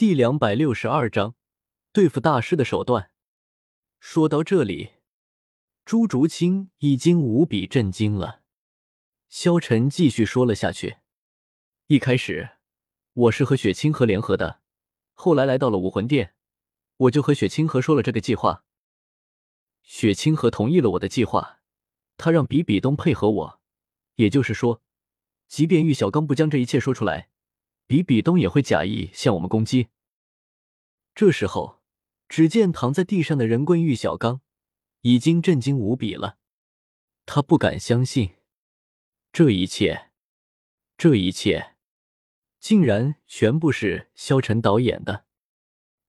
第两百六十二章对付大师的手段。说到这里，朱竹清已经无比震惊了。萧晨继续说了下去：“一开始我是和雪清河联合的，后来来到了武魂殿，我就和雪清河说了这个计划。雪清河同意了我的计划，他让比比东配合我，也就是说，即便玉小刚不将这一切说出来。”比比东也会假意向我们攻击。这时候，只见躺在地上的人棍玉小刚已经震惊无比了，他不敢相信，这一切，这一切，竟然全部是萧晨导演的。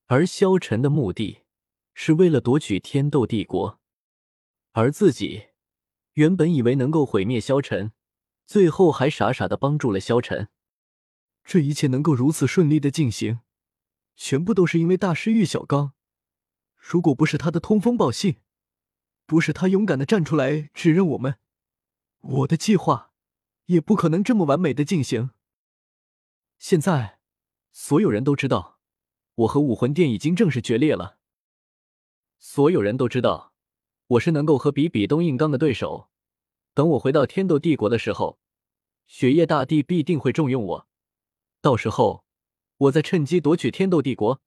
而萧晨的目的是为了夺取天斗帝国，而自己原本以为能够毁灭萧晨，最后还傻傻的帮助了萧晨。这一切能够如此顺利的进行，全部都是因为大师玉小刚。如果不是他的通风报信，不是他勇敢的站出来指认我们，我的计划也不可能这么完美的进行。现在，所有人都知道，我和武魂殿已经正式决裂了。所有人都知道，我是能够和比比东硬刚的对手。等我回到天斗帝国的时候，雪夜大帝必定会重用我。到时候，我再趁机夺取天斗帝国。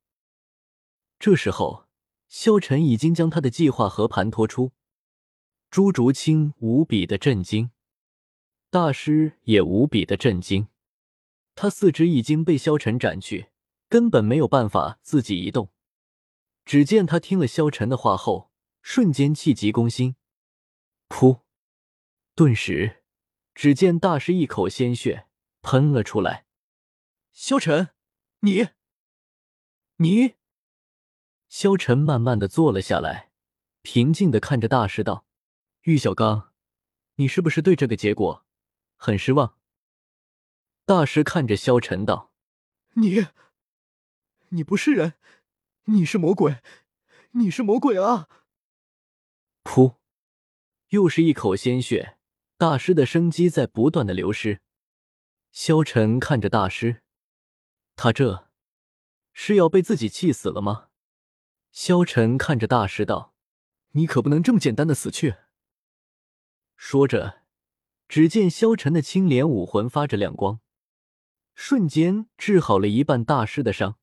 这时候，萧晨已经将他的计划和盘托出，朱竹清无比的震惊，大师也无比的震惊。他四肢已经被萧晨斩去，根本没有办法自己移动。只见他听了萧晨的话后，瞬间气急攻心，噗！顿时，只见大师一口鲜血喷了出来。萧晨，你，你，萧晨慢慢的坐了下来，平静的看着大师道：“玉小刚，你是不是对这个结果很失望？”大师看着萧晨道：“你，你不是人，你是魔鬼，你是魔鬼啊！”噗，又是一口鲜血，大师的生机在不断的流失。萧晨看着大师。他这是要被自己气死了吗？萧晨看着大师道：“你可不能这么简单的死去。”说着，只见萧晨的青莲武魂发着亮光，瞬间治好了一半大师的伤。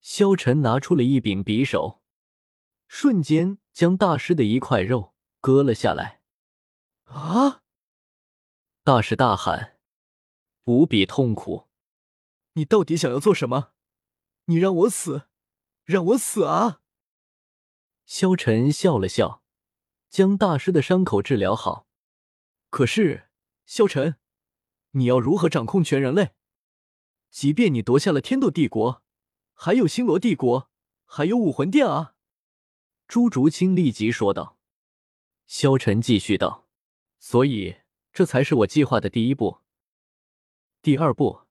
萧晨拿出了一柄匕首，瞬间将大师的一块肉割了下来。啊！大师大喊，无比痛苦。你到底想要做什么？你让我死，让我死啊！萧晨笑了笑，将大师的伤口治疗好。可是，萧晨，你要如何掌控全人类？即便你夺下了天斗帝国，还有星罗帝国，还有武魂殿啊！朱竹清立即说道。萧晨继续道：“所以，这才是我计划的第一步。第二步。”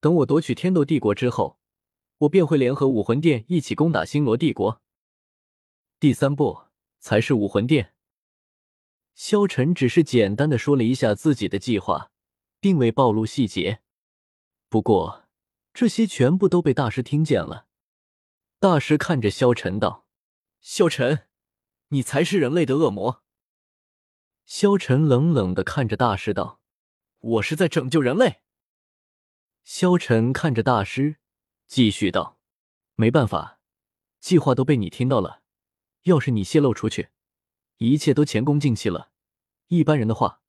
等我夺取天斗帝国之后，我便会联合武魂殿一起攻打星罗帝国。第三步才是武魂殿。萧晨只是简单的说了一下自己的计划，并未暴露细节。不过这些全部都被大师听见了。大师看着萧晨道：“萧晨，你才是人类的恶魔。”萧晨冷冷的看着大师道：“我是在拯救人类。”萧晨看着大师，继续道：“没办法，计划都被你听到了。要是你泄露出去，一切都前功尽弃了。一般人的话，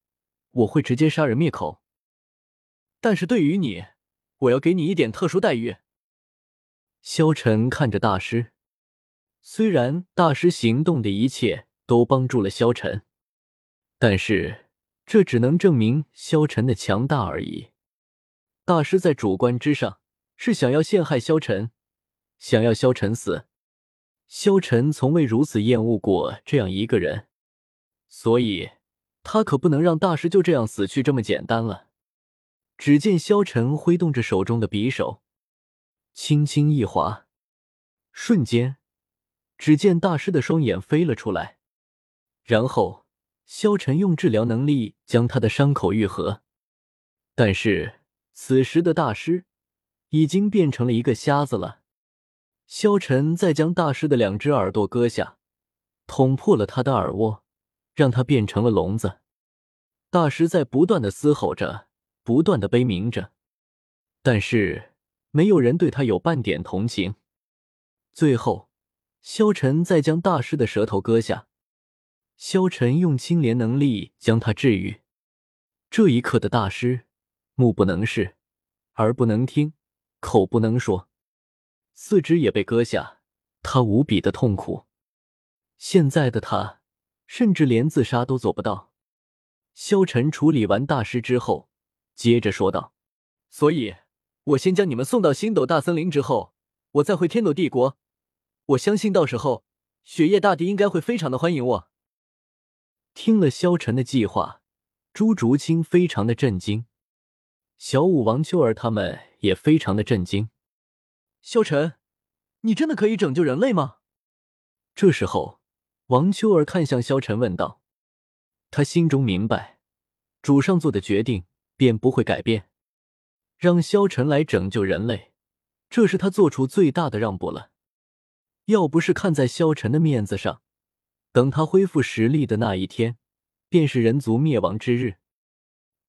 我会直接杀人灭口。但是对于你，我要给你一点特殊待遇。”萧晨看着大师，虽然大师行动的一切都帮助了萧晨，但是这只能证明萧晨的强大而已。大师在主观之上是想要陷害萧晨，想要萧晨死。萧晨从未如此厌恶过这样一个人，所以他可不能让大师就这样死去这么简单了。只见萧晨挥动着手中的匕首，轻轻一划，瞬间，只见大师的双眼飞了出来，然后萧晨用治疗能力将他的伤口愈合，但是。此时的大师已经变成了一个瞎子了。萧晨再将大师的两只耳朵割下，捅破了他的耳窝，让他变成了聋子。大师在不断的嘶吼着，不断的悲鸣着，但是没有人对他有半点同情。最后，萧晨再将大师的舌头割下，萧晨用青莲能力将他治愈。这一刻的大师，目不能视，耳不能听，口不能说，四肢也被割下，他无比的痛苦。现在的他，甚至连自杀都做不到。萧晨处理完大师之后，接着说道：“所以，我先将你们送到星斗大森林之后，我再回天斗帝国。我相信到时候，雪夜大帝应该会非常的欢迎我。”听了萧晨的计划，朱竹清非常的震惊，小舞、王秋儿他们也非常的震惊。萧晨，你真的可以拯救人类吗？这时候，王秋儿看向萧晨问道。他心中明白，主上做的决定便不会改变，让萧晨来拯救人类，这是他做出最大的让步了。要不是看在萧晨的面子上，等他恢复实力的那一天，便是人族灭亡之日。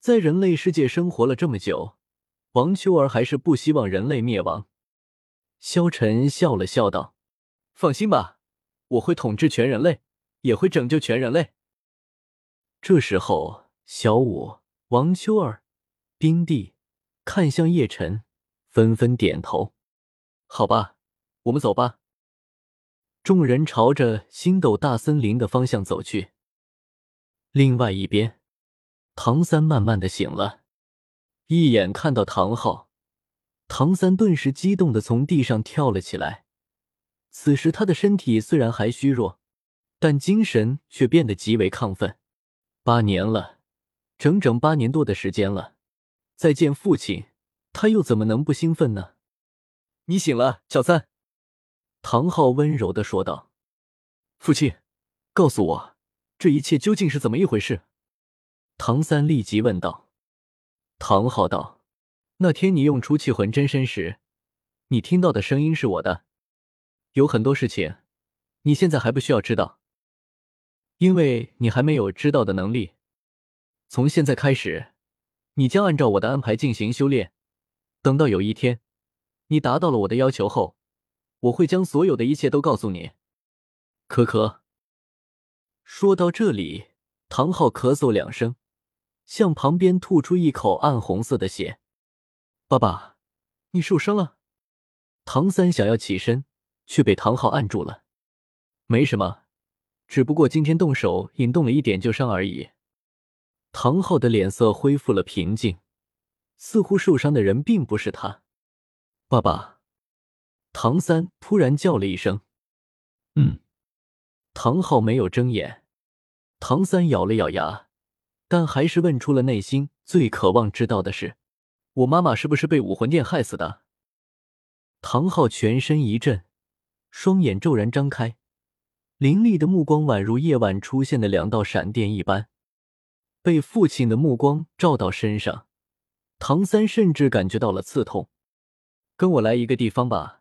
在人类世界生活了这么久，王秋儿还是不希望人类灭亡。萧晨笑了笑道：“放心吧，我会统治全人类，也会拯救全人类。”这时候，小舞、王秋儿、冰帝看向叶晨，纷纷点头：“好吧，我们走吧。”众人朝着星斗大森林的方向走去。另外一边，唐三慢慢的醒了，一眼看到唐昊，唐三顿时激动的从地上跳了起来。此时他的身体虽然还虚弱，但精神却变得极为亢奋。八年了，整整八年多的时间了。再见父亲，他又怎么能不兴奋呢？你醒了，小三。唐昊温柔的说道：“父亲，告诉我，这一切究竟是怎么一回事？”唐三立即问道。唐昊道：“那天你用出气魂真身时，你听到的声音是我的。有很多事情，你现在还不需要知道。”因为你还没有知道的能力，从现在开始，你将按照我的安排进行修炼。等到有一天，你达到了我的要求后，我会将所有的一切都告诉你。可可。说到这里，唐昊咳嗽两声，向旁边吐出一口暗红色的血。爸爸，你受伤了。唐三想要起身，却被唐昊按住了。没什么。只不过今天动手引动了一点旧伤而已。唐昊的脸色恢复了平静，似乎受伤的人并不是他。爸爸，唐三突然叫了一声：“嗯。”唐昊没有睁眼。唐三咬了咬牙，但还是问出了内心最渴望知道的事：“我妈妈是不是被武魂殿害死的？”唐昊全身一震，双眼骤然张开。凌厉的目光宛如夜晚出现的两道闪电一般，被父亲的目光照到身上，唐三甚至感觉到了刺痛。跟我来一个地方吧。